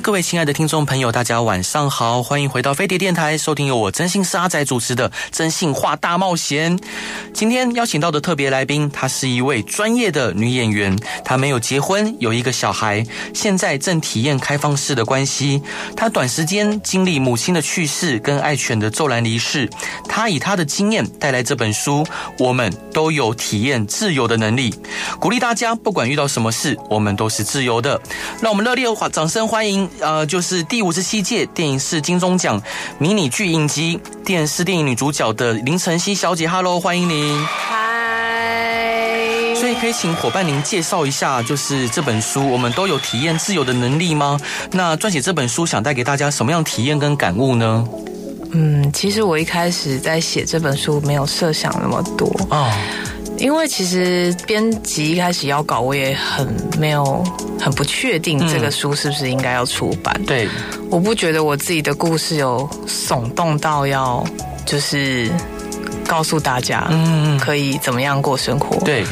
各位亲爱的听众朋友，大家晚上好，欢迎回到飞碟电台，收听由我真心沙仔主持的《真心话大冒险》。今天邀请到的特别来宾，她是一位专业的女演员，她没有结婚，有一个小孩，现在正体验开放式的关系。她短时间经历母亲的去世跟爱犬的骤然离世，她以她的经验带来这本书，我们都有体验自由的能力，鼓励大家，不管遇到什么事，我们都是自由的。让我们热烈的掌声欢迎。呃，就是第五十七届电影是金钟奖迷你剧影集电视电影女主角的林晨曦小姐，Hello，欢迎您。嗨。所以可以请伙伴您介绍一下，就是这本书，我们都有体验自由的能力吗？那撰写这本书想带给大家什么样体验跟感悟呢？嗯，其实我一开始在写这本书，没有设想那么多哦。因为其实编辑一开始要稿，我也很没有很不确定这个书是不是应该要出版。嗯、对，我不觉得我自己的故事有耸动到要就是告诉大家，嗯，可以怎么样过生活。对。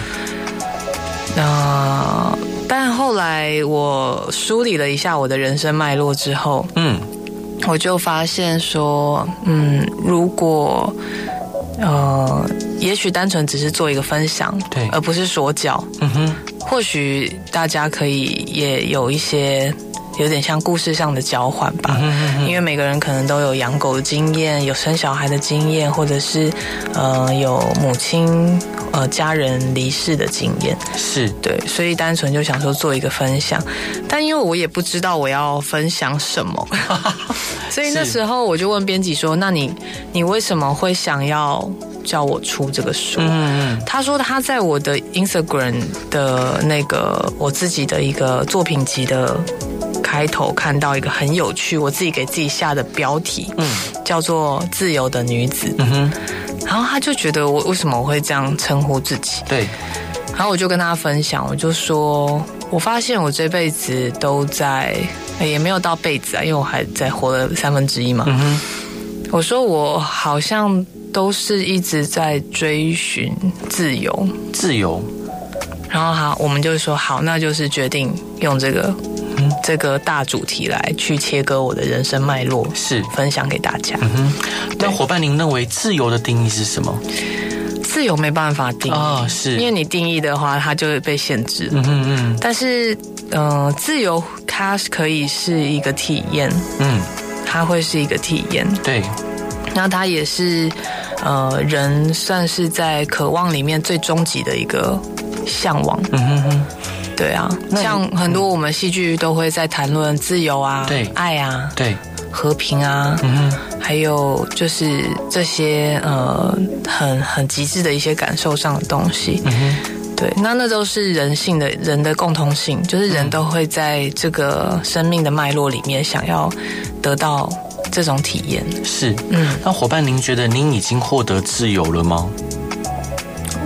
那但后来我梳理了一下我的人生脉络之后，嗯，我就发现说，嗯，如果。呃，也许单纯只是做一个分享，对，而不是说教。嗯哼，或许大家可以也有一些有点像故事上的交换吧。因为每个人可能都有养狗的经验，有生小孩的经验，或者是呃有母亲呃家人离世的经验。是对，所以单纯就想说做一个分享，但因为我也不知道我要分享什么。所以那时候我就问编辑说：“那你你为什么会想要叫我出这个书？”嗯，他说他在我的 Instagram 的那个我自己的一个作品集的开头看到一个很有趣，我自己给自己下的标题，嗯，叫做“自由的女子”。嗯哼，然后他就觉得我为什么我会这样称呼自己？对，然后我就跟他分享，我就说。我发现我这辈子都在，也没有到辈子啊，因为我还在活了三分之一嘛。我说我好像都是一直在追寻自由，自由。然后好，我们就说好，那就是决定用这个，嗯，这个大主题来去切割我的人生脉络，是分享给大家。嗯哼。那伙伴，您认为自由的定义是什么？自由没办法定义哦，是，因为你定义的话，它就会被限制。嗯嗯嗯。但是，嗯、呃，自由它可以是一个体验，嗯，它会是一个体验。对。那它也是，呃，人算是在渴望里面最终极的一个向往。嗯哼哼。对啊，像很多我们戏剧都会在谈论自由啊，对，爱啊，对。和平啊，嗯哼，还有就是这些呃很很极致的一些感受上的东西，嗯哼，对，那那都是人性的人的共通性，就是人都会在这个生命的脉络里面想要得到这种体验。是，嗯，那伙伴，您觉得您已经获得自由了吗？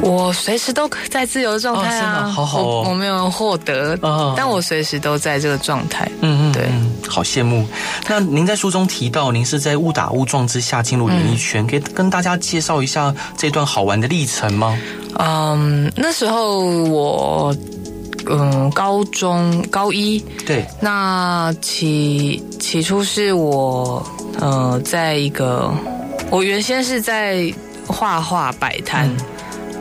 我随时都在自由的状态啊，好好哦，我没有获得，但我随时都在这个状态。嗯嗯，对，好羡慕。那您在书中提到，您是在误打误撞之下进入演艺圈，可以跟大家介绍一下这段好玩的历程吗？嗯，那时候我嗯高中高一，对，那起起初是我呃在一个我原先是在画画摆摊。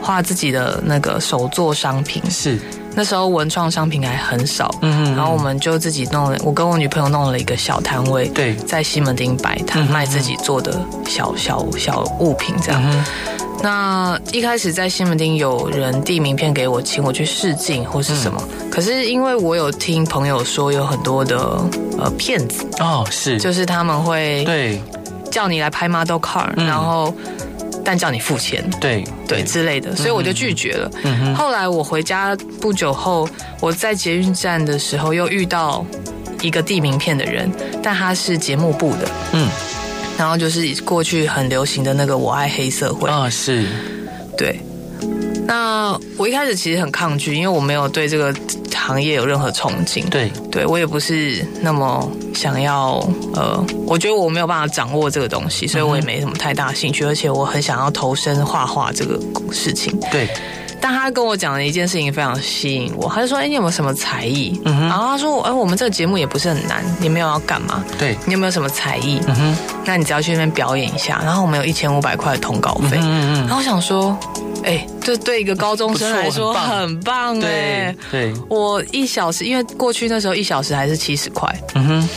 画自己的那个手作商品，是。那时候文创商品还很少，嗯嗯，然后我们就自己弄了，我跟我女朋友弄了一个小摊位，对，在西门町摆摊卖自己做的小小小物品这样。嗯、那一开始在西门町有人递名片给我，请我去试镜或是什么，嗯、可是因为我有听朋友说有很多的呃骗子。哦，是，就是他们会对。叫你来拍 model car，然后。但叫你付钱，对对之类的，所以我就拒绝了。嗯哼。后来我回家不久后，我在捷运站的时候又遇到一个递名片的人，但他是节目部的。嗯。然后就是过去很流行的那个我爱黑社会啊，是，对。那我一开始其实很抗拒，因为我没有对这个行业有任何憧憬。对，对我也不是那么想要。呃，我觉得我没有办法掌握这个东西，所以我也没什么太大兴趣。嗯、而且我很想要投身画画这个事情。对。但他跟我讲了一件事情非常吸引我，他就说：“哎，你有没有什么才艺？”然后他说：“哎，我们这个节目也不是很难，你没有要干嘛。对，你有没有什么才艺？嗯哼。那你只要去那边表演一下，然后我们有一千五百块的通告费。嗯嗯。然后我想说。哎，这对一个高中生来说很棒哎！对，我一小时，因为过去那时候一小时还是七十块，嗯哼，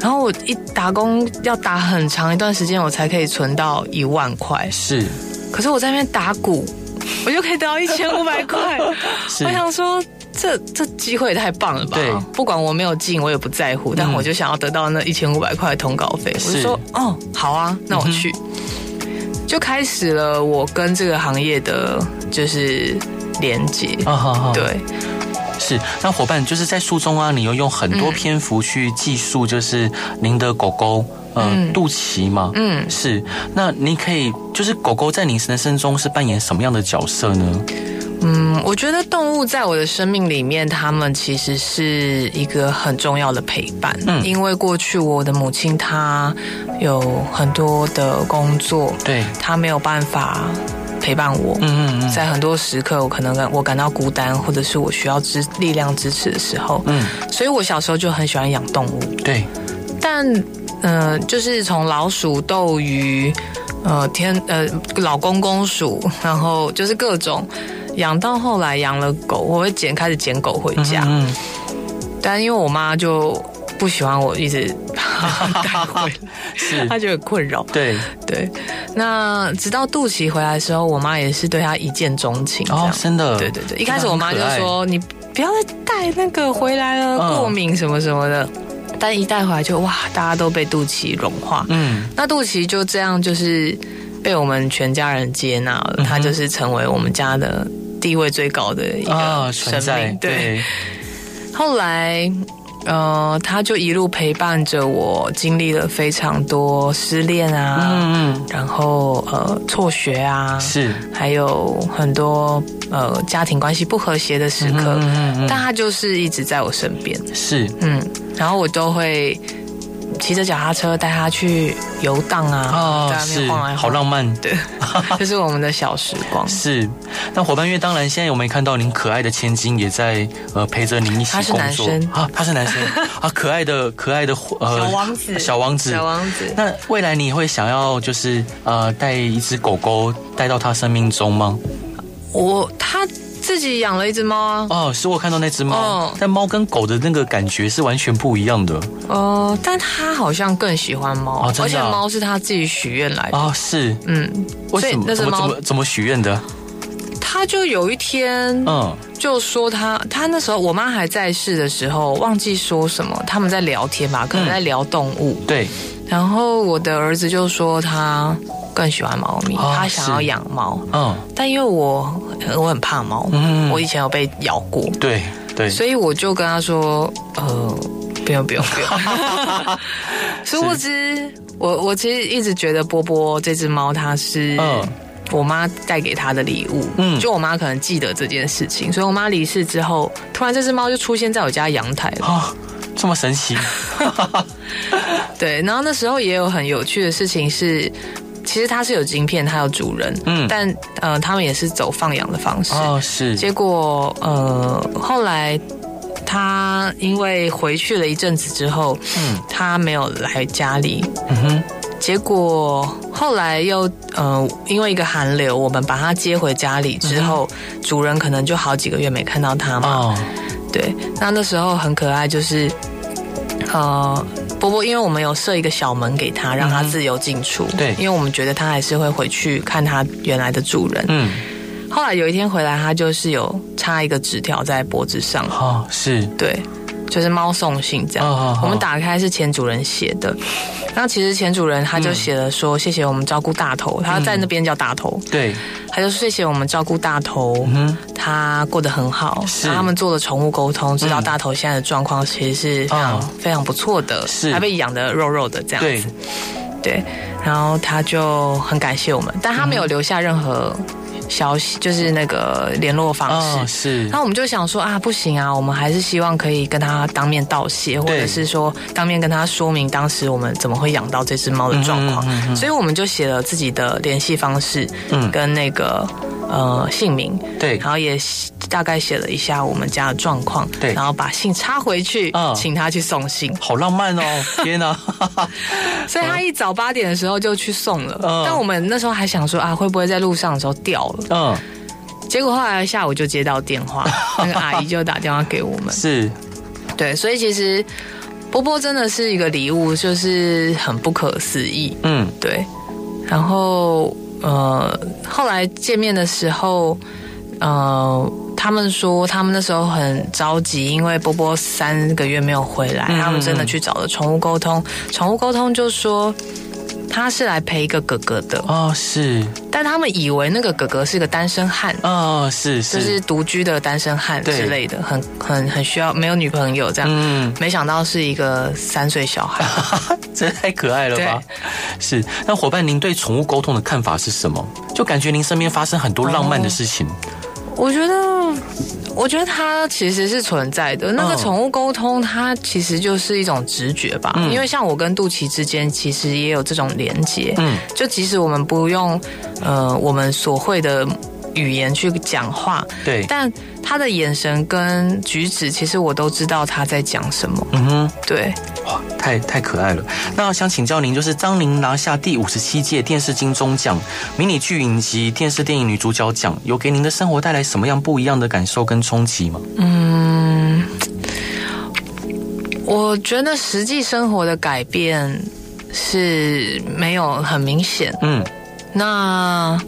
然后我一打工要打很长一段时间，我才可以存到一万块。是，可是我在那边打鼓，我就可以得到一千五百块。我想说，这这机会也太棒了吧！对，不管我没有进，我也不在乎，但我就想要得到那一千五百块的通告费。我就说，哦，好啊，那我去。就开始了我跟这个行业的就是连接啊，好好对，是那伙伴就是在书中啊，你又用很多篇幅去记述，就是您的狗狗，嗯、呃，肚脐嘛，嗯，是，那你可以就是狗狗在你人生中是扮演什么样的角色呢？嗯，我觉得动物在我的生命里面，它们其实是一个很重要的陪伴。嗯，因为过去我的母亲她有很多的工作，对，她没有办法陪伴我。嗯嗯嗯，在很多时刻，我可能我感到孤单，或者是我需要支力量支持的时候，嗯，所以我小时候就很喜欢养动物。对，但嗯、呃，就是从老鼠、斗鱼，呃，天呃，老公公鼠，然后就是各种。养到后来养了狗，我会捡开始捡狗回家。嗯，嗯，但因为我妈就不喜欢我一直 带回来，是她觉得困扰。对对，那直到肚脐回来的时候，我妈也是对她一见钟情。哦，真的。对对对，一开始我妈就说：“你不要再带那个回来了，过敏什么什么的。嗯”但一带回来就哇，大家都被肚脐融化。嗯，那肚脐就这样就是被我们全家人接纳了，它就是成为我们家的。地位最高的一个生命，对，对。后来，呃，他就一路陪伴着我，经历了非常多失恋啊，嗯，然后呃，辍学啊，是，还有很多呃家庭关系不和谐的时刻，嗯嗯嗯，但他就是一直在我身边，是，嗯，然后我都会。骑着脚踏车带他去游荡啊，哦，在那边晃来晃，好浪漫，对，这是我们的小时光。是，那伙伴，因为当然现在我们看到您可爱的千金也在呃陪着您一起工作。他是男生啊，他是男生 啊，可爱的可爱的呃小王子，小王子，小王子。那未来你会想要就是呃带一只狗狗带到他生命中吗？我他。自己养了一只猫啊！哦，是我看到那只猫，哦、但猫跟狗的那个感觉是完全不一样的。哦、呃，但他好像更喜欢猫，哦、啊、而且猫是他自己许愿来的。哦，是，嗯，为什么？那只猫怎么怎么许愿的？他就有一天，嗯，就说他他那时候我妈还在世的时候，忘记说什么，他们在聊天吧，可能在聊动物。嗯、对，然后我的儿子就说他。更喜欢猫咪，哦、他想要养猫。嗯，但因为我我很怕猫，嗯，我以前有被咬过，对对，所以我就跟他说，呃，不用不用不用。殊不知，我我其实一直觉得波波这只猫，它是我妈带给他的礼物。嗯，就我妈可能记得这件事情，所以我妈离世之后，突然这只猫就出现在我家阳台了。哦，这么神奇。对，然后那时候也有很有趣的事情是。其实它是有晶片，它有主人，嗯，但呃，他们也是走放养的方式哦，是。结果呃，后来他因为回去了一阵子之后，嗯，他没有来家里，嗯哼。结果后来又呃，因为一个寒流，我们把它接回家里之后，嗯、主人可能就好几个月没看到它嘛，哦，对。那那时候很可爱，就是呃。波波，因为我们有设一个小门给他，让他自由进出。嗯、对，因为我们觉得他还是会回去看他原来的主人。嗯。后来有一天回来，他就是有插一个纸条在脖子上。哦，是。对，就是猫送信这样。哦、我们打开是前主人写的。那其实前主人他就写了说：“谢谢我们照顾大头。嗯”他在那边叫大头。对。他就说：“谢谢我们照顾大头。”嗯。他过得很好。是。他们做了宠物沟通，知道大头现在的状况其实是非常、哦、非常不错的。是。他被养的肉肉的这样子。对，然后他就很感谢我们，但他没有留下任何。消息就是那个联络方式，哦、是。那我们就想说啊，不行啊，我们还是希望可以跟他当面道谢，或者是说当面跟他说明当时我们怎么会养到这只猫的状况。嗯嗯嗯、所以我们就写了自己的联系方式，嗯，跟那个呃姓名，对，然后也大概写了一下我们家的状况，对，然后把信插回去，嗯、请他去送信。好浪漫哦，天哪！所以他一早八点的时候就去送了，嗯、但我们那时候还想说啊，会不会在路上的时候掉了？嗯，结果后来下午就接到电话，那个阿姨就打电话给我们。是，对，所以其实波波真的是一个礼物，就是很不可思议。嗯，对。然后呃，后来见面的时候，呃，他们说他们那时候很着急，因为波波三个月没有回来，嗯、他们真的去找了宠物沟通，宠物沟通就说。他是来陪一个哥哥的。哦，是，但他们以为那个哥哥是个单身汉哦，是是，就是独居的单身汉之类的，很很很需要没有女朋友这样，嗯，没想到是一个三岁小孩，真的太可爱了吧？是，那伙伴，您对宠物沟通的看法是什么？就感觉您身边发生很多浪漫的事情。哦我觉得，我觉得它其实是存在的。那个宠物沟通，它其实就是一种直觉吧。嗯、因为像我跟肚脐之间，其实也有这种连接。嗯，就即使我们不用呃我们所会的语言去讲话，对，但他的眼神跟举止，其实我都知道他在讲什么。嗯哼，对。哇，太太可爱了！那想请教您，就是当您拿下第五十七届电视金钟奖迷你剧影集电视电影女主角奖，有给您的生活带来什么样不一样的感受跟冲击吗？嗯，我觉得实际生活的改变是没有很明显。嗯，那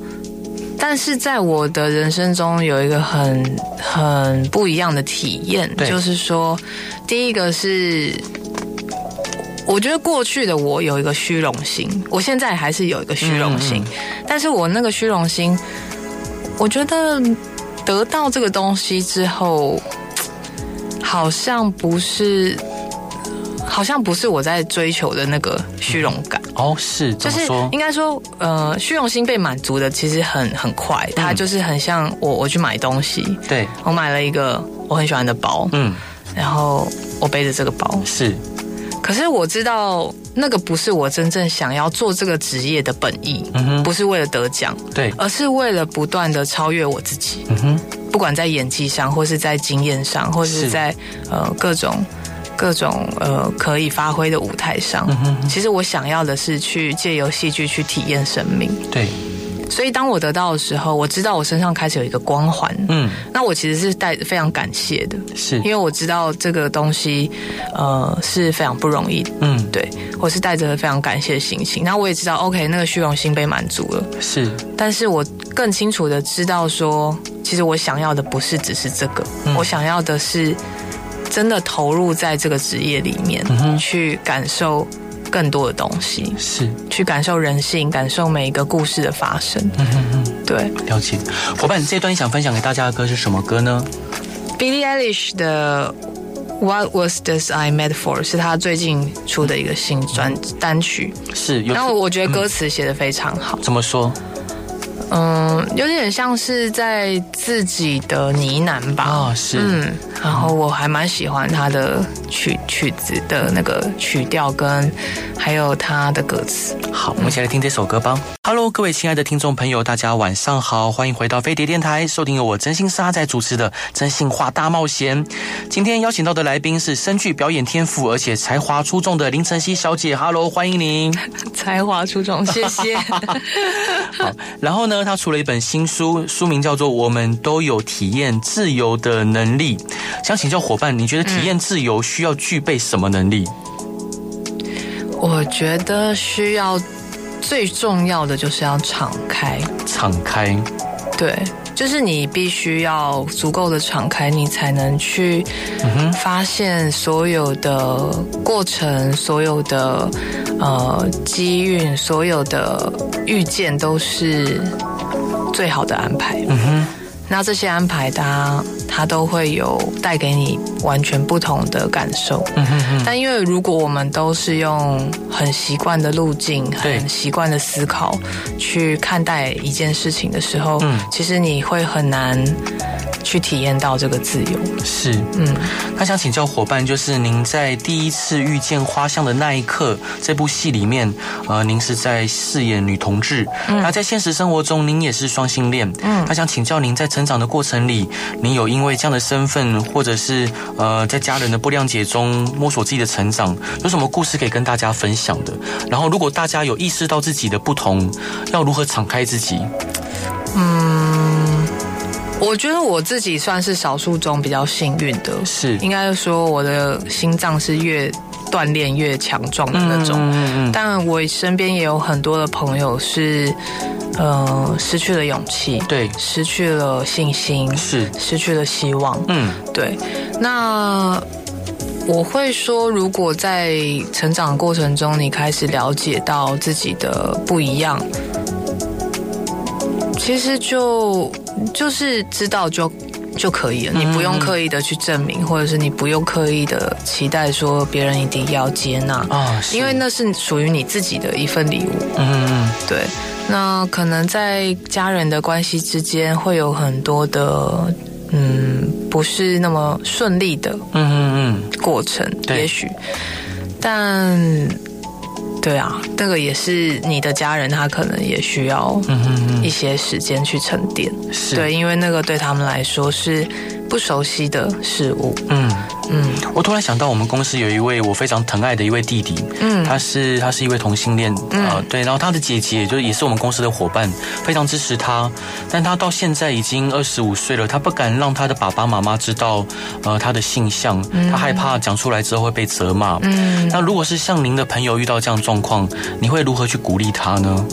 但是在我的人生中有一个很很不一样的体验，就是说，第一个是。我觉得过去的我有一个虚荣心，我现在还是有一个虚荣心，嗯嗯，但是我那个虚荣心，我觉得得到这个东西之后，好像不是，好像不是我在追求的那个虚荣感。哦，是，就是应该说，呃，虚荣心被满足的其实很很快，它就是很像我我去买东西，对，我买了一个我很喜欢的包，嗯，然后我背着这个包。是。可是我知道那个不是我真正想要做这个职业的本意，嗯哼，不是为了得奖，对，而是为了不断的超越我自己，嗯哼，不管在演技上，或是在经验上，或是在是呃各种各种呃可以发挥的舞台上，嗯哼，其实我想要的是去借由戏剧去体验生命，对。所以当我得到的时候，我知道我身上开始有一个光环，嗯，那我其实是带非常感谢的，是。因为我知道这个东西，呃，是非常不容易的，嗯，对，我是带着非常感谢的心情。那我也知道，OK，那个虚荣心被满足了，是，但是我更清楚的知道说，其实我想要的不是只是这个，嗯，我想要的是真的投入在这个职业里面，嗯，去感受。更多的东西是去感受人性，感受每一个故事的发生。对，了解。伙伴，你这段你想分享给大家的歌是什么歌呢？Billie Eilish 的《What Was This I Made For》是他最近出的一个新专单曲。是，然后我觉得歌词写的非常好。怎么说？嗯，有点像是在自己的呢喃吧。哦，是。嗯，然后我还蛮喜欢他的曲曲子的那个曲调跟还有他的歌词。好，我们一起来听这首歌吧。Hello，各位亲爱的听众朋友，大家晚上好，欢迎回到飞碟电台，收听由我真心沙仔主持的《真心话大冒险》。今天邀请到的来宾是深具表演天赋而且才华出众的林晨曦小姐。Hello，欢迎您。才华出众，谢谢。好，然后呢，她出了一本新书，书名叫做《我们都有体验自由的能力》。想请教伙伴，你觉得体验自由需要具备什么能力？我觉得需要最重要的就是要敞开，敞开，对，就是你必须要足够的敞开，你才能去发现所有的过程，所有的呃机运，所有的遇见都是最好的安排。嗯哼，那这些安排它，它它都会有带给你完全不同的感受。嗯哼哼。但因为如果我们都是用很习惯的路径、很习惯的思考去看待一件事情的时候，嗯，其实你会很难。去体验到这个自由是，嗯，那想请教伙伴，就是您在第一次遇见花香的那一刻，这部戏里面，呃，您是在饰演女同志，嗯，那在现实生活中，您也是双性恋，嗯，他想请教您，在成长的过程里，你有因为这样的身份，或者是呃，在家人的不谅解中摸索自己的成长，有什么故事可以跟大家分享的？然后，如果大家有意识到自己的不同，要如何敞开自己？嗯。我觉得我自己算是少数中比较幸运的，是应该说我的心脏是越锻炼越强壮的那种。嗯嗯。但我身边也有很多的朋友是，呃，失去了勇气，对，失去了信心，是失去了希望。嗯，对。那我会说，如果在成长过程中，你开始了解到自己的不一样。其实就就是知道就就可以了，你不用刻意的去证明，或者是你不用刻意的期待说别人一定要接纳啊，因为那是属于你自己的一份礼物。嗯嗯，对。那可能在家人的关系之间会有很多的嗯不是那么顺利的嗯嗯嗯过程，也许，但。对啊，那个也是你的家人，他可能也需要一些时间去沉淀。是对，因为那个对他们来说是不熟悉的事物。嗯。嗯，我突然想到，我们公司有一位我非常疼爱的一位弟弟，嗯，他是他是一位同性恋，嗯、呃，对，然后他的姐姐就也是我们公司的伙伴，非常支持他，但他到现在已经二十五岁了，他不敢让他的爸爸妈妈知道，呃，他的性向，他害怕讲出来之后会被责骂。嗯，那如果是像您的朋友遇到这样状况，你会如何去鼓励他呢？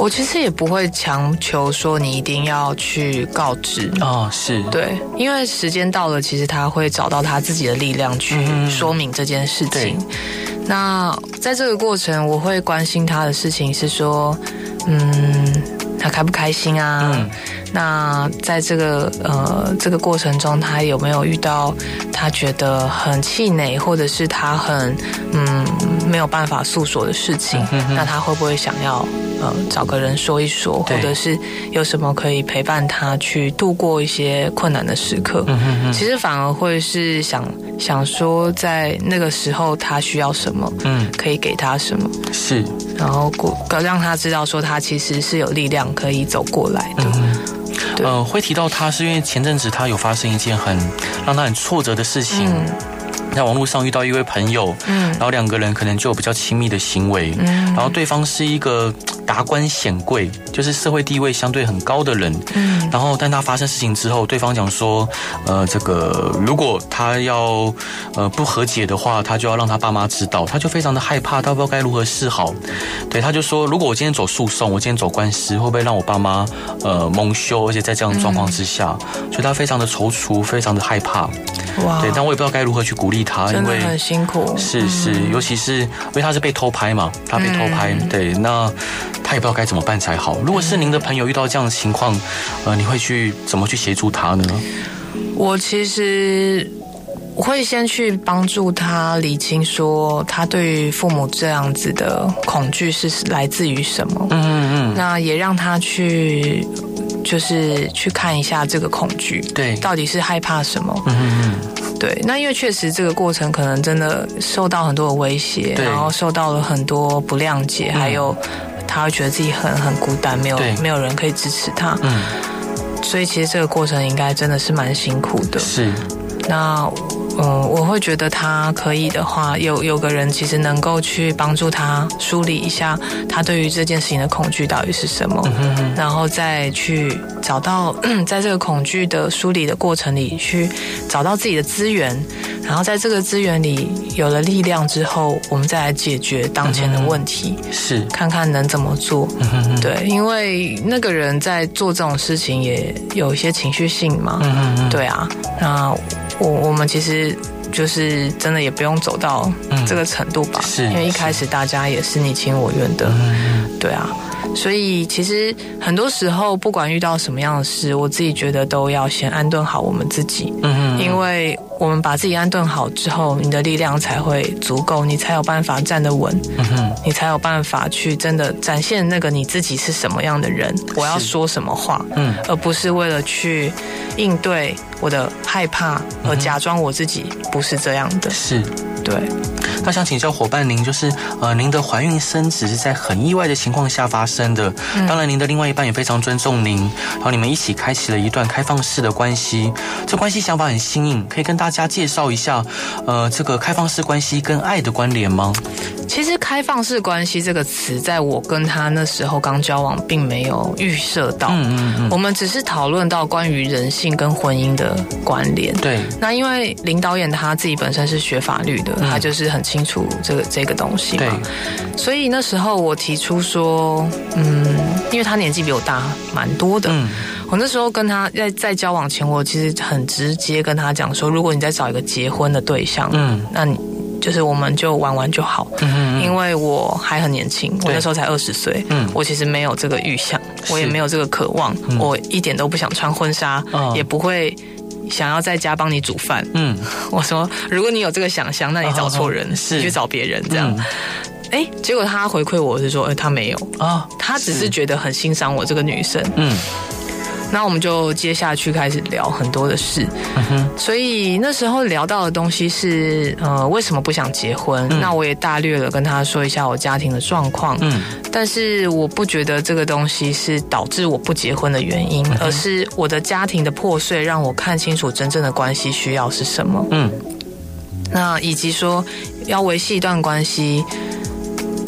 我其实也不会强求说你一定要去告知哦，是对，因为时间到了，其实他会找到他自己的力量去说明这件事情。嗯、那在这个过程，我会关心他的事情是说，嗯，他开不开心啊？嗯、那在这个呃这个过程中，他有没有遇到他觉得很气馁，或者是他很嗯没有办法诉说的事情？嗯、那他会不会想要？呃，找个人说一说，或者是有什么可以陪伴他去度过一些困难的时刻。嗯哼哼。其实反而会是想想说，在那个时候他需要什么，嗯，可以给他什么，是，然后过让他知道说他其实是有力量可以走过来的。嗯，对。呃，会提到他是因为前阵子他有发生一件很让他很挫折的事情。嗯在网络上遇到一位朋友，嗯，然后两个人可能就有比较亲密的行为，嗯，然后对方是一个达官显贵，就是社会地位相对很高的人，嗯，然后但他发生事情之后，对方讲说，呃，这个如果他要呃不和解的话，他就要让他爸妈知道，他就非常的害怕，他不知道该如何是好，对，他就说，如果我今天走诉讼，我今天走官司，会不会让我爸妈呃蒙羞？而且在这样的状况之下，嗯，所以他非常的踌躇，非常的害怕，哇，对，但我也不知道该如何去鼓励。他因为很辛苦，是是，尤其是因为他是被偷拍嘛，他被偷拍，嗯、对，那他也不知道该怎么办才好。如果是您的朋友遇到这样的情况，呃，你会去怎么去协助他呢？我其实我会先去帮助他理清，说他对于父母这样子的恐惧是来自于什么。嗯嗯嗯，那也让他去。就是去看一下这个恐惧，对，到底是害怕什么？嗯嗯，对。那因为确实这个过程可能真的受到很多的威胁，然后受到了很多不谅解，还有他会觉得自己很很孤单，没有没有人可以支持他。嗯，所以其实这个过程应该真的是蛮辛苦的。是。那。嗯，我会觉得他可以的话，有有个人其实能够去帮助他梳理一下他对于这件事情的恐惧到底是什么，嗯、哼然后再去找到 在这个恐惧的梳理的过程里去找到自己的资源，然后在这个资源里有了力量之后，我们再来解决当前的问题，嗯、是看看能怎么做。嗯、哼对，因为那个人在做这种事情也有一些情绪性嘛，嗯、哼对啊，那。我我们其实就是真的也不用走到这个程度吧，因为一开始大家也是你情我愿的，嗯、对啊。所以其实很多时候，不管遇到什么样的事，我自己觉得都要先安顿好我们自己。嗯嗯，因为我们把自己安顿好之后，你的力量才会足够，你才有办法站得稳。嗯哼，你才有办法去真的展现那个你自己是什么样的人，我要说什么话，嗯，而不是为了去应对我的害怕而假装我自己不是这样的。是，对。那想请教伙伴，您就是呃，您的怀孕生子是在很意外的情况下发生的。嗯、当然，您的另外一半也非常尊重您，然后你们一起开启了一段开放式的关系。这关系想法很新颖，可以跟大家介绍一下，呃，这个开放式关系跟爱的关联吗？其实“开放式关系”这个词，在我跟他那时候刚交往，并没有预设到。嗯嗯嗯。我们只是讨论到关于人性跟婚姻的关联。对。那因为林导演他自己本身是学法律的，他就是很清楚这个这个东西嘛。对。所以那时候我提出说，嗯，因为他年纪比我大蛮多的。嗯。我那时候跟他在在交往前，我其实很直接跟他讲说，如果你再找一个结婚的对象，嗯，那你。就是我们就玩玩就好，嗯嗯，因为我还很年轻，我那时候才二十岁，嗯，我其实没有这个预想，我也没有这个渴望，我一点都不想穿婚纱，也不会想要在家帮你煮饭，嗯，我说如果你有这个想象，那你找错人，是去找别人这样，哎，结果他回馈我是说，哎，他没有啊，他只是觉得很欣赏我这个女生，嗯。那我们就接下去开始聊很多的事，所以那时候聊到的东西是，呃，为什么不想结婚？嗯，那我也大略的跟他说一下我家庭的状况，嗯，但是我不觉得这个东西是导致我不结婚的原因，嗯，而是我的家庭的破碎让我看清楚真正的关系需要是什么，嗯，那以及说要维系一段关系。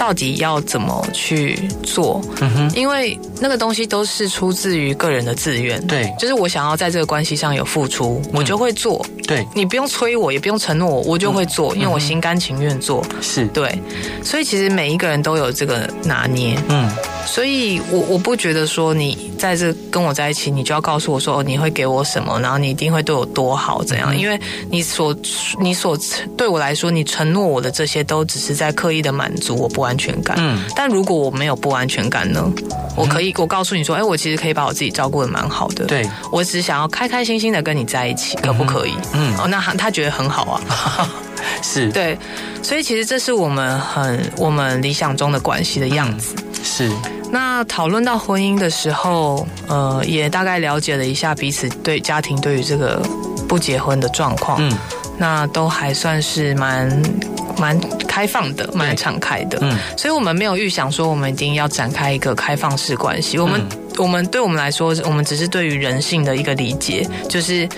到底要怎么去做？嗯哼，因为那个东西都是出自于个人的自愿。对，就是我想要在这个关系上有付出，嗯、我就会做。对，你不用催我，也不用承诺我，我就会做，嗯、因为我心甘情愿做。是对，所以其实每一个人都有这个拿捏。嗯。所以我，我我不觉得说你在这跟我在一起，你就要告诉我说哦你会给我什么，然后你一定会对我多好，怎样？因为你所你所对我来说，你承诺我的这些都只是在刻意的满足我不安全感。嗯。但如果我没有不安全感呢？我可以，我告诉你说，哎，我其实可以把我自己照顾的蛮好的。对。我只想要开开心心的跟你在一起，可不可以？嗯。哦，那他他觉得很好啊。是。对。所以，其实这是我们很我们理想中的关系的样子。是，那讨论到婚姻的时候，呃，也大概了解了一下彼此对家庭对于这个不结婚的状况，嗯，那都还算是蛮蛮开放的，蛮敞开的，嗯，所以我们没有预想说我们一定要展开一个开放式关系，我们、嗯、我们对我们来说，我们只是对于人性的一个理解，就是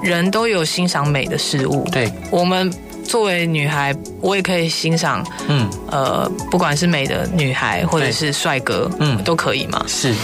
人都有欣赏美的事物，对我们。作为女孩，我也可以欣赏，嗯，呃，不管是美的女孩或者是帅哥，嗯，都可以嘛。是。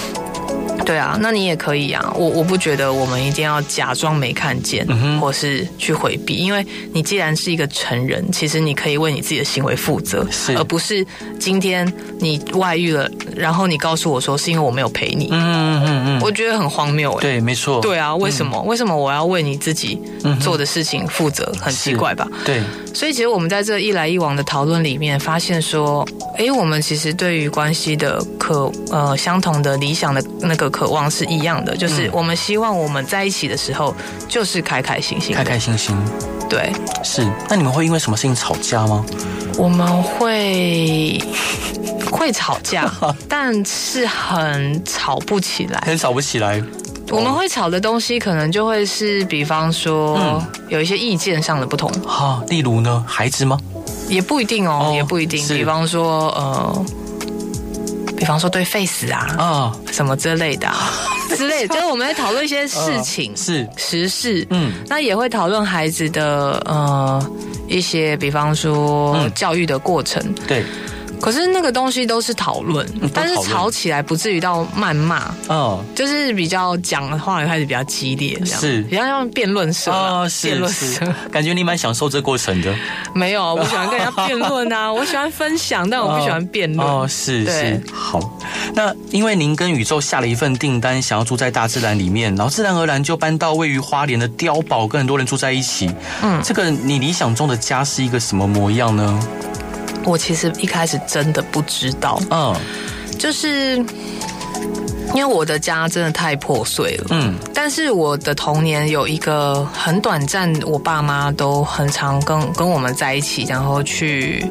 对啊，那你也可以啊。我我不觉得我们一定要假装没看见，嗯、或是去回避，因为你既然是一个成人，其实你可以为你自己的行为负责，是而不是今天你外遇了，然后你告诉我说是因为我没有陪你。嗯嗯嗯嗯，我觉得很荒谬哎。对，没错。对啊，为什么？嗯、为什么我要为你自己做的事情负责？很奇怪吧？对。所以其实我们在这一来一往的讨论里面，发现说，哎，我们其实对于关系的可呃相同的理想的那个渴望是一样的，就是我们希望我们在一起的时候就是开开心心，开开心心。对，是。那你们会因为什么事情吵架吗？我们会会吵架，但是很吵不起来，很吵不起来。我们会吵的东西，可能就会是，比方说，嗯、有一些意见上的不同。哈，例如呢，孩子吗？也不一定哦，哦也不一定。比方说，呃，比方说对 face 啊，什么之类的、啊，之类的，就是我们在讨论一些事情，呃、是。时事，嗯，那也会讨论孩子的呃一些，比方说、嗯、教育的过程，对。可是那个东西都是讨论，但是吵起来不至于到谩骂，嗯，就是比较讲的话开始比较激烈，这样是比较像辩论社啊，辩论社，感觉你蛮享受这过程的。没有，我喜欢跟人家辩论啊，我喜欢分享，但我不喜欢辩论。哦，是是，好。那因为您跟宇宙下了一份订单，想要住在大自然里面，然后自然而然就搬到位于花莲的碉堡，跟很多人住在一起。嗯，这个你理想中的家是一个什么模样呢？我其实一开始真的不知道，嗯，就就是因为我的家真的太破碎了，嗯，但是我的童年有一个很短暂，我爸妈都很常跟跟我们在一起，然后去，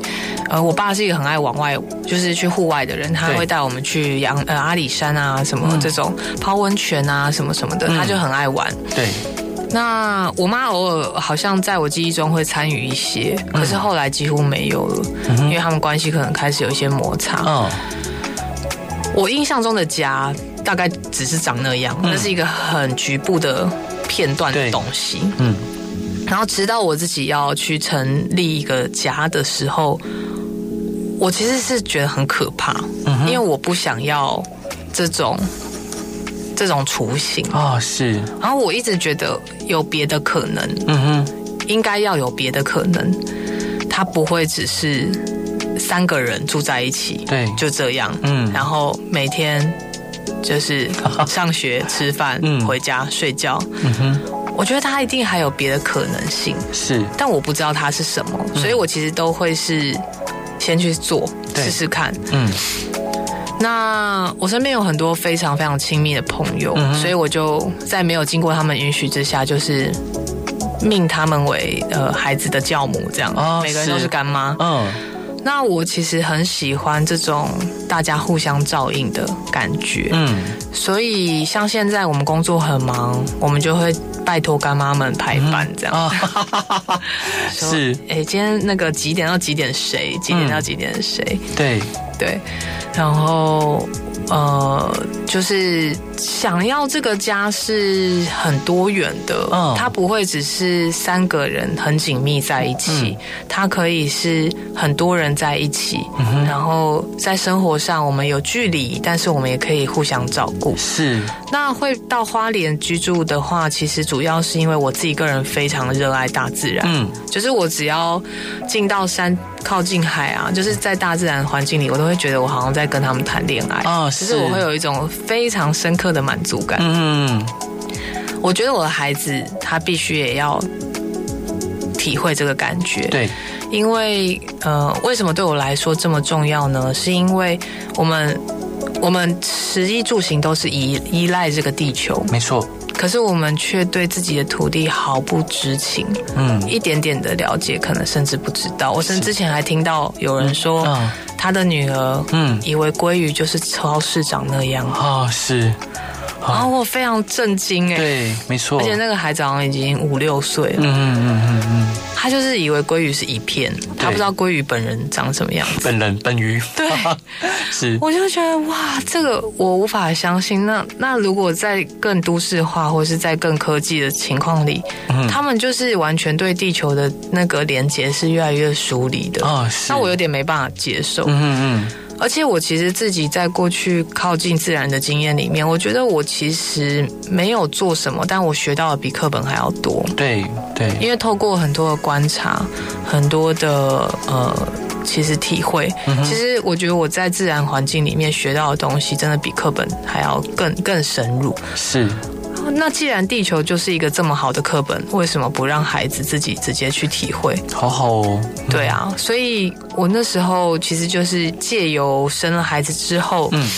呃，我爸是一个很爱往外，就是去户外的人，他会带我们去阳呃阿里山啊什么这种泡温泉啊什么什么的，他就很爱玩，对。那我妈偶尔好像在我记忆中会参与一些，可是后来几乎没有了，嗯、因为他们关系可能开始有一些摩擦。嗯、我印象中的家大概只是长那样，那、嗯、是一个很局部的片段的东西。嗯，然后直到我自己要去成立一个家的时候，我其实是觉得很可怕，嗯、因为我不想要这种。这种雏形。啊，是。然后我一直觉得有别的可能，嗯哼，应该要有别的可能，他不会只是三个人住在一起，对，就这样，嗯，然后每天就是 上学、吃饭、嗯、回家睡觉，嗯哼，我觉得他一定还有别的可能性，是，但我不知道他是什么，所以我其实都会是先去做试试看，嗯。那我身边有很多非常非常亲密的朋友，嗯、所以我就在没有经过他们允许之下，就是命他们为呃孩子的教母，这样，哦、每个人都是干妈。嗯，那我其实很喜欢这种大家互相照应的感觉。嗯，所以像现在我们工作很忙，我们就会拜托干妈们排班，这样。是，哎、欸，今天那个几点到几点谁？几点到几点谁？嗯、对对。然后，呃，就是想要这个家是很多元的，嗯，它不会只是三个人很紧密在一起，嗯，它可以是很多人在一起，嗯，然后在生活上我们有距离，但是我们也可以互相照顾。是，那会到花莲居住的话，其实主要是因为我自己个人非常热爱大自然，嗯，就是我只要进到山。靠近海啊，就是在大自然环境里，我都会觉得我好像在跟他们谈恋爱啊。其实我会有一种非常深刻的满足感。嗯，我觉得我的孩子他必须也要体会这个感觉。对，因为呃，为什么对我来说这么重要呢？是因为我们我们食衣住行都是依依赖这个地球。没错。可是我们却对自己的土地毫不知情，嗯，一点点的了解，可能甚至不知道。我甚至之前还听到有人说，他的女儿，嗯，以为鲑鱼就是超市长那样。啊，是。然后我非常震惊，哎，对，没错，而且那个孩子好像已经五六岁了，嗯嗯嗯嗯嗯，他就是以为鲑鱼是一片，他不知道鲑鱼本人长什么样子，本人本鱼，对，是，我就觉得哇，这个我无法相信。那那如果在更都市化或是在更科技的情况里，他们就是完全对地球的那个连接是越来越疏离的。啊，那我有点没办法接受，嗯嗯。而且我其实自己在过去靠近自然的经验里面，我觉得我其实没有做什么，但我学到的比课本还要多。对对，因为透过很多的观察，很多的呃，其实体会，嗯、其实我觉得我在自然环境里面学到的东西，真的比课本还要更更深入。是。那既然地球就是一个这么好的课本，为什么不让孩子自己直接去体会？好好哦。对啊，所以我那时候其实就是借由生了孩子之后，嗯，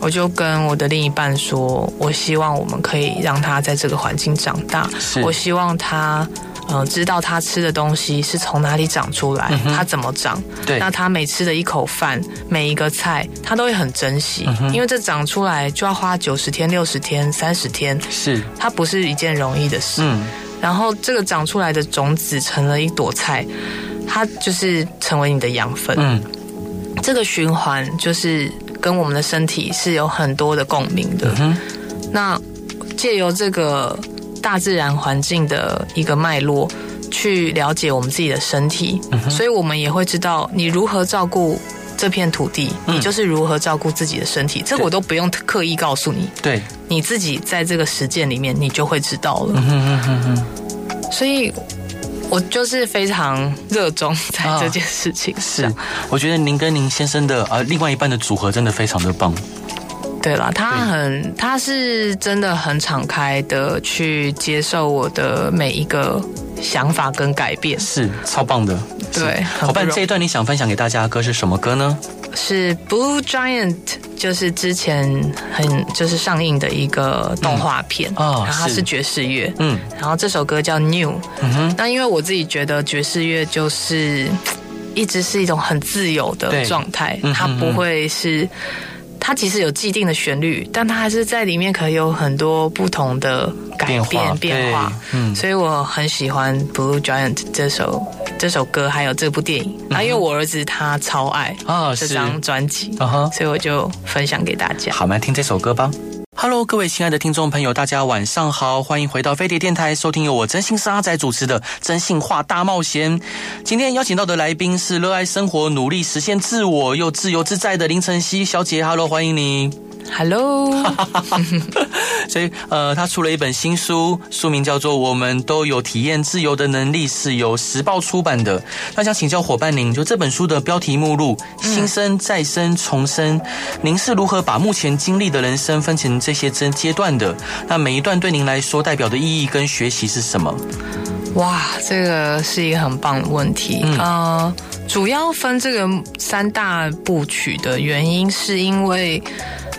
我就跟我的另一半说，我希望我们可以让他在这个环境长大，我希望他。嗯，知道他吃的东西是从哪里长出来，嗯、哼他怎么长？对，那他每吃的一口饭，每一个菜，他都会很珍惜，嗯、因为这长出来就要花九十天、六十天、三十天，是，它不是一件容易的事。嗯，然后这个长出来的种子成了一朵菜，它就是成为你的养分。嗯，这个循环就是跟我们的身体是有很多的共鸣的。嗯、那借由这个。大自然环境的一个脉络，去了解我们自己的身体，嗯、所以我们也会知道你如何照顾这片土地，嗯、你就是如何照顾自己的身体。这个我都不用刻意告诉你，对，你自己在这个实践里面，你就会知道了。所以我就是非常热衷在这件事情上。是，我觉得您跟您先生的呃另外一半的组合真的非常的棒。对了，他很，他是真的很敞开的去接受我的每一个想法跟改变，是超棒的。对，伙伴，这一段你想分享给大家的歌是什么歌呢？是 Blue Giant，就是之前很就是上映的一个动画片，嗯。哦、然后它是。爵士乐，嗯，然后这首歌叫 New，嗯哼，那因为我自己觉得爵士乐就是一直是一种很自由的状态，嗯、它不会是。它其实有既定的旋律，但它还是在里面可以有很多不同的改变变化，变化。嗯，所以我很喜欢《Blue Giant》这首这首歌，还有这部电影。啊、嗯，因为我儿子他超爱啊这张专辑，啊、所以我就分享给大家。好，我们来听这首歌吧。Hello，各位亲爱的听众朋友，大家晚上好，欢迎回到飞碟电台，收听由我真心是阿仔主持的《真心话大冒险》。今天邀请到的来宾是热爱生活、努力实现自我又自由自在的林晨曦小姐。Hello，欢迎你。Hello，所以呃，他出了一本新书，书名叫做《我们都有体验自由的能力》，是由时报出版的。那想请教伙伴您，就这本书的标题目录“新生、再生、重生”，您是如何把目前经历的人生分成这些阶阶段的？那每一段对您来说代表的意义跟学习是什么？哇，这个是一个很棒的问题。嗯、呃，主要分这个三大部曲的原因，是因为。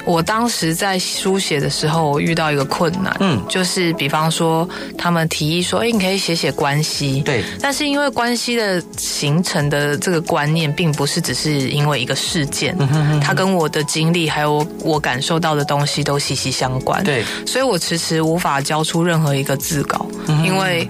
我当时在书写的时候，我遇到一个困难，嗯，就是比方说，他们提议说，哎，你可以写写关系，对，但是因为关系的形成的这个观念，并不是只是因为一个事件，嗯哼哼哼，它跟我的经历还有我，我感受到的东西都息息相关，对，所以我迟迟无法交出任何一个字稿，因为。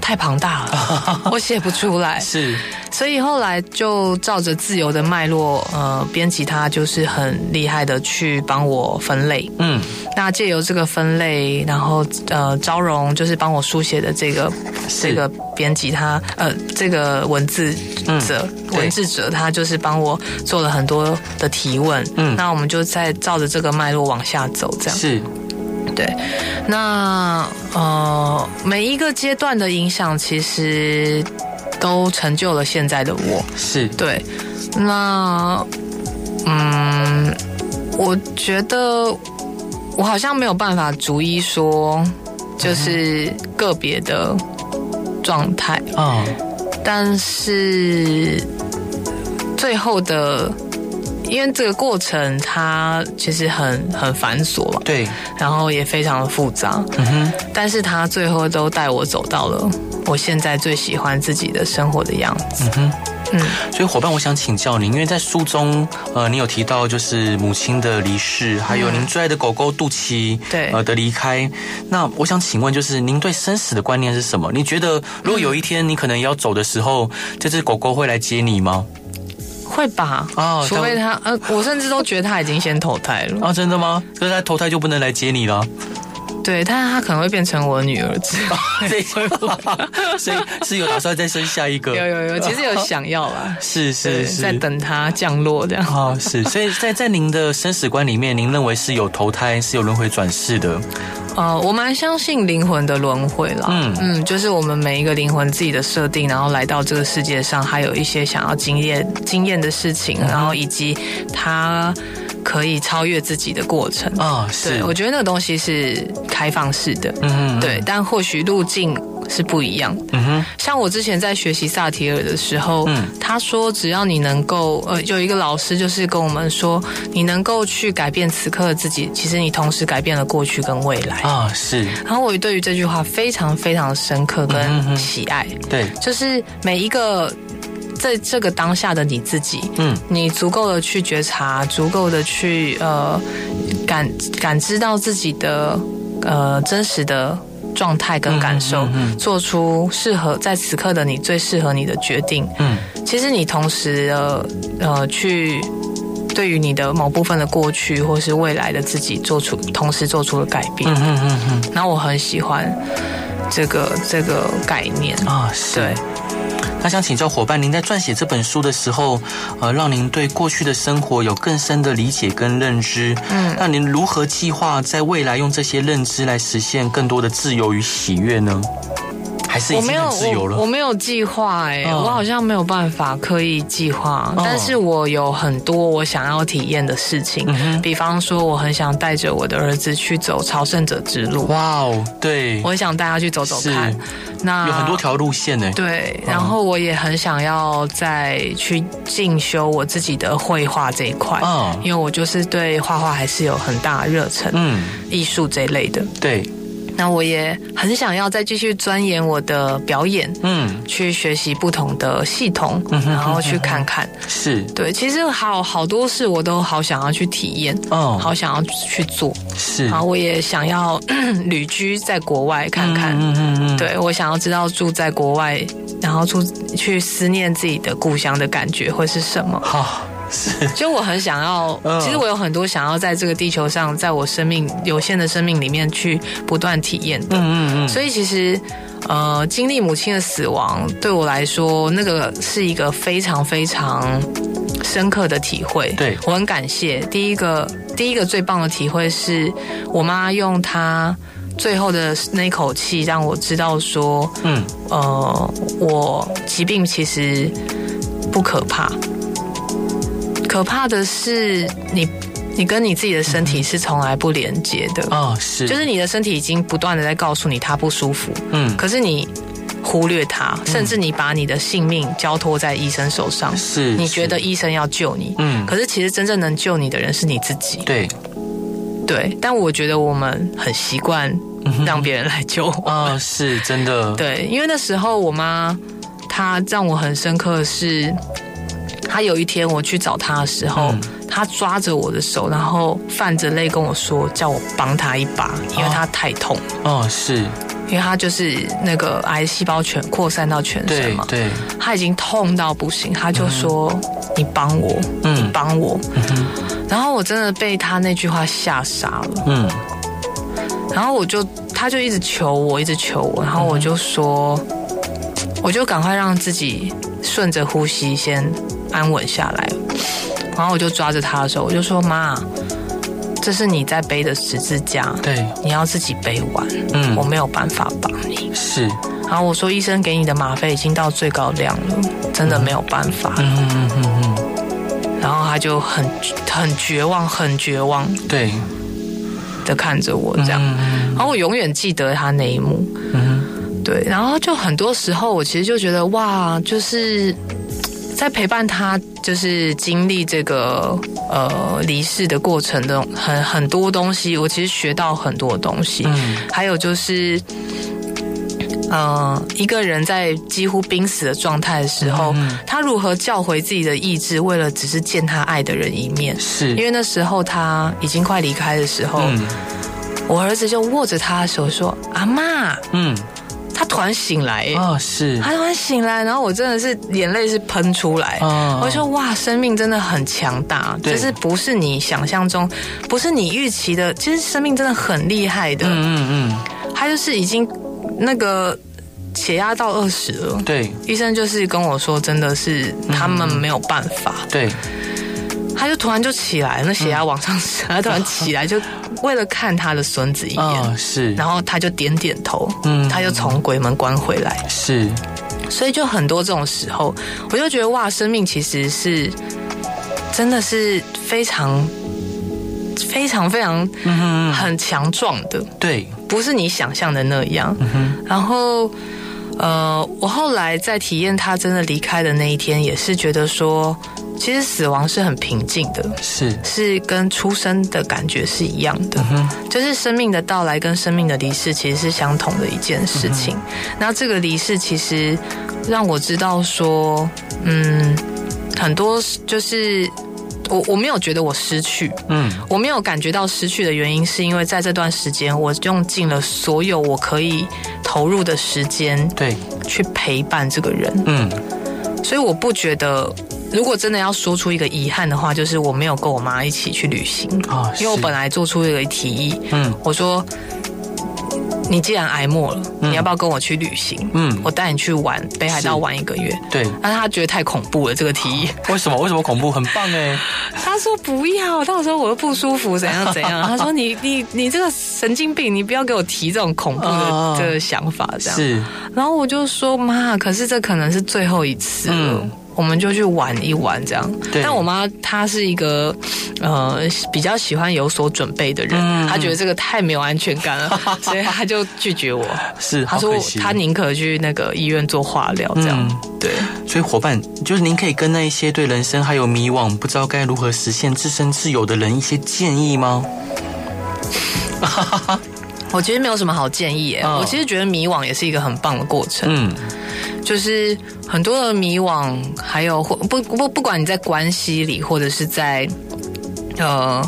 太庞大了，我写不出来。是，所以后来就照着自由的脉络，呃，编辑他就是很厉害的去帮我分类。嗯，那借由这个分类，然后呃，昭荣就是帮我书写的这个这个编辑他呃，这个文字者、嗯、文字者，他就是帮我做了很多的提问。嗯，那我们就再照着这个脉络往下走，这样是。对，那呃，每一个阶段的影响，其实都成就了现在的我。是。对，那嗯，我觉得我好像没有办法逐一说，就是个别的状态。啊，嗯、但是最后的。因为这个过程它其实很很繁琐，对，然后也非常的复杂，嗯哼，但是它最后都带我走到了我现在最喜欢自己的生活的样子，嗯哼，嗯，所以伙伴，我想请教您，因为在书中，呃，你有提到就是母亲的离世，还有您最爱的狗狗杜琪，对，呃的离开，那我想请问，就是您对生死的观念是什么？你觉得如果有一天你可能要走的时候，这只狗狗会来接你吗？会吧，啊，除非他，呃，我甚至都觉得他已经先投胎了啊，真的吗？可是他投胎就不能来接你了？对，但是他可能会变成我女儿子 所以是有打算再生下一个？有有有，其实有想要啦，是是是，在等他降落这样。哦，是，所以在在您的生死观里面，您认为是有投胎，是有轮回转世的？呃，我蛮相信灵魂的轮回啦。嗯嗯，就是我们每一个灵魂自己的设定，然后来到这个世界上，还有一些想要经验经验的事情，然后以及他。可以超越自己的过程。啊，是，我觉得那个东西是开放式的，嗯哼，对，但或许路径是不一样，嗯哼，像我之前在学习萨提尔的时候，嗯，他说只要你能够，呃，有一个老师就是跟我们说，你能够去改变此刻的自己，其实你同时改变了过去跟未来。啊，是。然后我对于这句话非常非常深刻跟喜爱，对，就是每一个。在这个当下的你自己，嗯，你足够的去觉察，足够的去呃感感知到自己的呃真实的状态跟感受，嗯嗯嗯、做出适合在此刻的你最适合你的决定，嗯，其实你同时呃呃去对于你的某部分的过去或是未来的自己做出同时做出了改变，嗯嗯嗯嗯，嗯然后我很喜欢这个这个概念啊，是。对。那想请教伙伴，您在撰写这本书的时候，呃，让您对过去的生活有更深的理解跟认知。嗯，那您如何计划在未来用这些认知来实现更多的自由与喜悦呢？还是已经很自由了？我，我没有计划哎，我好像没有办法刻意计划，嗯、但是我有很多我想要体验的事情，嗯、比方说我很想带着我的儿子去走朝圣者之路。哇哦，对，我很想带他去走走看。那有很多条路线呢。对，然后我也很想要再去进修我自己的绘画这一块，嗯，因为我就是对画画还是有很大的热忱，嗯，艺术这一类的，对。那我也很想要再继续钻研我的表演，嗯，去学习不同的系统，嗯，然后去看看，是对。其实好好多事我都好想要去体验，哦，好想要去做，是。然后我也想要 旅居在国外看看，嗯嗯嗯，对，我想要知道住在国外，然后出去思念自己的故乡的感觉会是什么。好。是，就我很想要，其实我有很多想要在这个地球上，在我生命有限的生命里面去不断体验的。嗯嗯嗯。所以其实，呃，经历母亲的死亡对我来说，那个是一个非常非常深刻的体会。对，我很感谢。第一个，第一个最棒的体会是我妈用她最后的那口气让我知道说，嗯，呃，我疾病其实不可怕。可怕的是你，你跟你自己的身体是从来不连接的。哦，是，就是你的身体已经不断的在告诉你它不舒服，嗯，可是你忽略它，甚至你把你的性命交托在医生手上，是，你觉得医生要救你，嗯，可是其实真正能救你的人是你自己，对，对，但我觉得我们很习惯让别人来救我，啊，是真的，对，因为那时候我妈她让我很深刻的是。他有一天我去找他的时候，嗯、他抓着我的手，然后泛着泪跟我说：“叫我帮他一把，因为他太痛。”哦，是，因为他就是那个癌细胞全扩散到全身嘛，对，对他已经痛到不行，他就说：“嗯、你帮我，嗯、你帮我。嗯”然后我真的被他那句话吓傻了。嗯，然后我就，他就一直求我，一直求我，然后我就说：“我就赶快让自己顺着呼吸先。”安稳下来，然后我就抓着他的手，我就说：“妈，这是你在背的十字架，对，你要自己背完，嗯，我没有办法帮你。”是，然后我说：“医生给你的吗啡已经到最高量了，真的没有办法。”嗯。嗯嗯嗯。然后他就很很绝望，很绝望，对。的看着我这样，然后我永远记得他那一幕，嗯，对，然后就很多时候我其实就觉得哇，就是。在陪伴他，就是经历这个呃离世的过程的很很多东西，我其实学到很多东西。嗯，还有就是，呃，一个人在几乎濒死的状态的时候，嗯，他如何叫回自己的意志，为了只是见他爱的人一面。是，因为那时候他已经快离开的时候，嗯，我儿子就握着他的手说：“阿妈。”嗯。他突然醒来，哦，是，他突然醒来，然后我真的是眼泪是喷出来，哦，我说哇，生命真的很强大，就是不是你想象中，不是你预期的，其实生命真的很厉害的，嗯嗯嗯，他就是已经那个血压到二十了，对，医生就是跟我说，真的是他们没有办法，对。他就突然就起来，那血压往上升，他突然起来，就为了看他的孙子一眼，哦，是，然后他就点点头，嗯，他就从鬼门关回来，是，所以就很多这种时候，我就觉得哇，生命其实是真的是非常非常非常很强壮的，对，不是你想象的那样，然后呃，我后来在体验他真的离开的那一天，也是觉得说。其实死亡是很平静的，是。是跟出生的感觉是一样的，嗯、就是生命的到来跟生命的离世其实是相同的一件事情。那、嗯、这个离世其实让我知道说，嗯，很多就是我我没有觉得我失去，嗯，我没有感觉到失去的原因，是因为在这段时间我用尽了所有我可以投入的时间，对，去陪伴这个人，嗯，所以我不觉得。如果真的要说出一个遗憾的话，就是我没有跟我妈一起去旅行啊，因为我本来做出一个提议，嗯，我说你既然挨末了，嗯、你要不要跟我去旅行？嗯，我带你去玩北海道玩一个月。对，但是他觉得太恐怖了，这个提议。为什么？为什么恐怖？很棒哎！他说不要，到时候我又不舒服，怎样怎样？他说你你你这个神经病，你不要给我提这种恐怖的这个想法，这样。是。然后我就说妈，可是这可能是最后一次了。嗯我们就去玩一玩，这样。但我妈她是一个呃比较喜欢有所准备的人，嗯、她觉得这个太没有安全感了，所以她就拒绝我。是，她说她宁可去那个医院做化疗，这样。嗯、对。所以伙伴，就是您可以跟那一些对人生还有迷惘，不知道该如何实现自身自由的人一些建议吗？我其实没有什么好建议耶，哦、我其实觉得迷惘也是一个很棒的过程。嗯。就是很多的迷惘，还有或不不不管你在关系里，或者是在呃，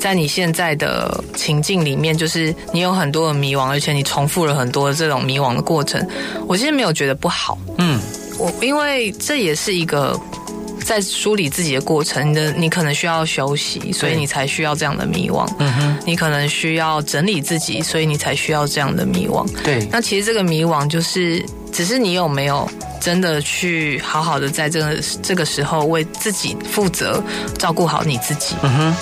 在你现在的情境里面，就是你有很多的迷惘，而且你重复了很多的这种迷惘的过程，我其实没有觉得不好。嗯，我因为这也是一个在梳理自己的过程，你的你可能需要休息，所以你才需要这样的迷惘。嗯哼，你可能需要整理自己，所以你才需要这样的迷惘。对，那其实这个迷惘就是。只是你有没有真的去好好的在这个这个时候为自己负责，照顾好你自己？嗯哼，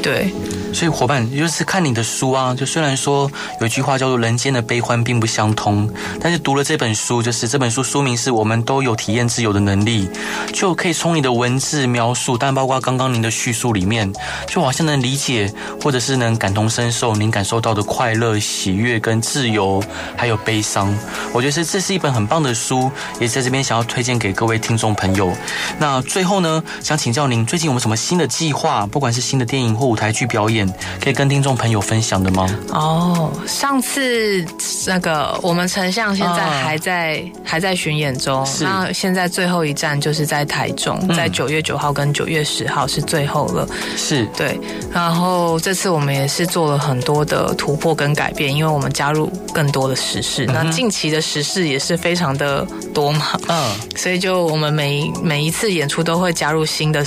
对。所以伙伴，就是看你的书啊。就虽然说有一句话叫做“人间的悲欢并不相通”，但是读了这本书，就是这本书书名是我们都有体验自由的能力，就可以从你的文字描述，但包括刚刚您的叙述里面，就好像能理解，或者是能感同身受您感受到的快乐、喜悦跟自由，还有悲伤。我觉得这是一本很棒的书，也在这边想要推荐给各位听众朋友。那最后呢，想请教您，最近有没有什么新的计划？不管是新的电影或舞台剧表演？可以跟听众朋友分享的吗？哦，上次那个我们丞相现在还在、啊、还在巡演中，那现在最后一站就是在台中，嗯、在九月九号跟九月十号是最后了。是对，然后这次我们也是做了很多的突破跟改变，因为我们加入更多的时事。嗯、那近期的时事也是非常的多嘛，嗯，所以就我们每每一次演出都会加入新的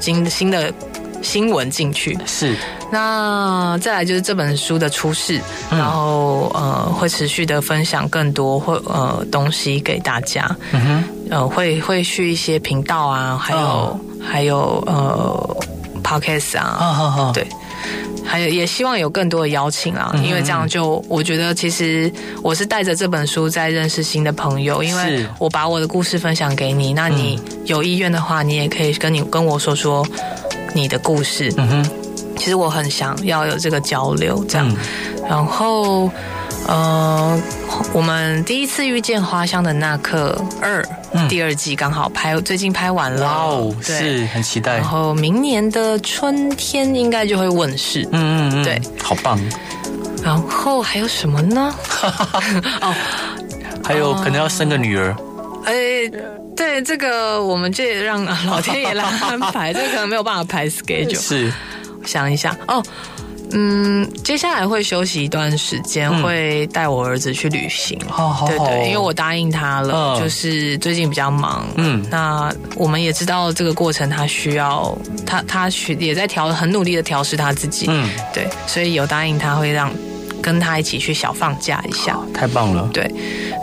新新的。新闻进去。是，那再来就是这本书的出世，嗯、然后呃会持续的分享更多或呃东西给大家，嗯哼，呃会会去一些频道啊，还有、哦、还有呃 Podcast 啊，哦哦哦、对，还有也希望有更多的邀请啊，因为这样就我觉得其实我是带着这本书在认识新的朋友，因为我把我的故事分享给你，那你有意愿的话，你也可以跟你跟我说说。你的故事，嗯哼，其实我很想要有这个交流，这样，嗯、然后，呃，我们第一次遇见花香的那刻二、嗯、第二季刚好拍，最近拍完了，哇哦，是很期待。然后明年的春天应该就会问世，嗯嗯嗯，对，好棒。然后还有什么呢？哦，还有可能要生个女儿，哎。对这个，我们就让老天爷来安排。这个可能没有办法排 schedule。是，想一下哦，嗯，接下来会休息一段时间，嗯、会带我儿子去旅行。好好好，对对，因为我答应他了，嗯、就是最近比较忙。嗯，那我们也知道这个过程，他需要他他学也在调，很努力的调试他自己。嗯，对，所以有答应他会让。跟他一起去小放假一下，太棒了。对，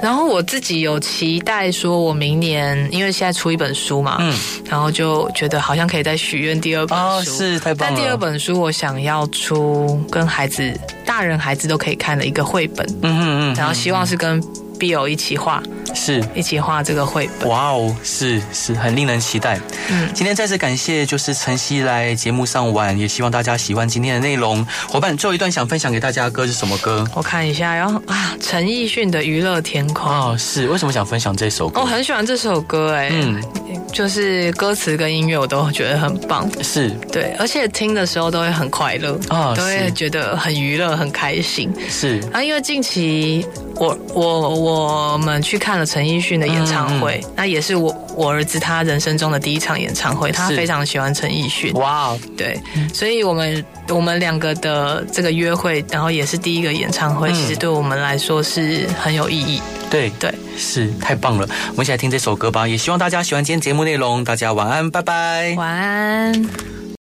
然后我自己有期待，说我明年因为现在出一本书嘛，嗯，然后就觉得好像可以再许愿第二本书，哦，是太棒了。但第二本书我想要出跟孩子、大人、孩子都可以看的一个绘本，嗯嗯嗯，然后希望是跟。Bill 一起画，是一起画这个绘本。哇哦，是是很令人期待。嗯，今天再次感谢，就是晨曦来节目上玩，也希望大家喜欢今天的内容。伙伴，最后一段想分享给大家的歌是什么歌？我看一下哟，然后啊，陈奕迅的《娱乐天空》。哦，是为什么想分享这首歌？我很喜欢这首歌，哎，嗯，就是歌词跟音乐我都觉得很棒。是对，而且听的时候都会很快乐啊，都会觉得很娱乐、很开心。是啊，因为近期。我我我们去看了陈奕迅的演唱会，嗯、那也是我我儿子他人生中的第一场演唱会，他非常喜欢陈奕迅。哇，对，所以我们我们两个的这个约会，然后也是第一个演唱会，嗯、其实对我们来说是很有意义。对对，对是太棒了，我们一起来听这首歌吧。也希望大家喜欢今天节目内容，大家晚安，拜拜，晚安。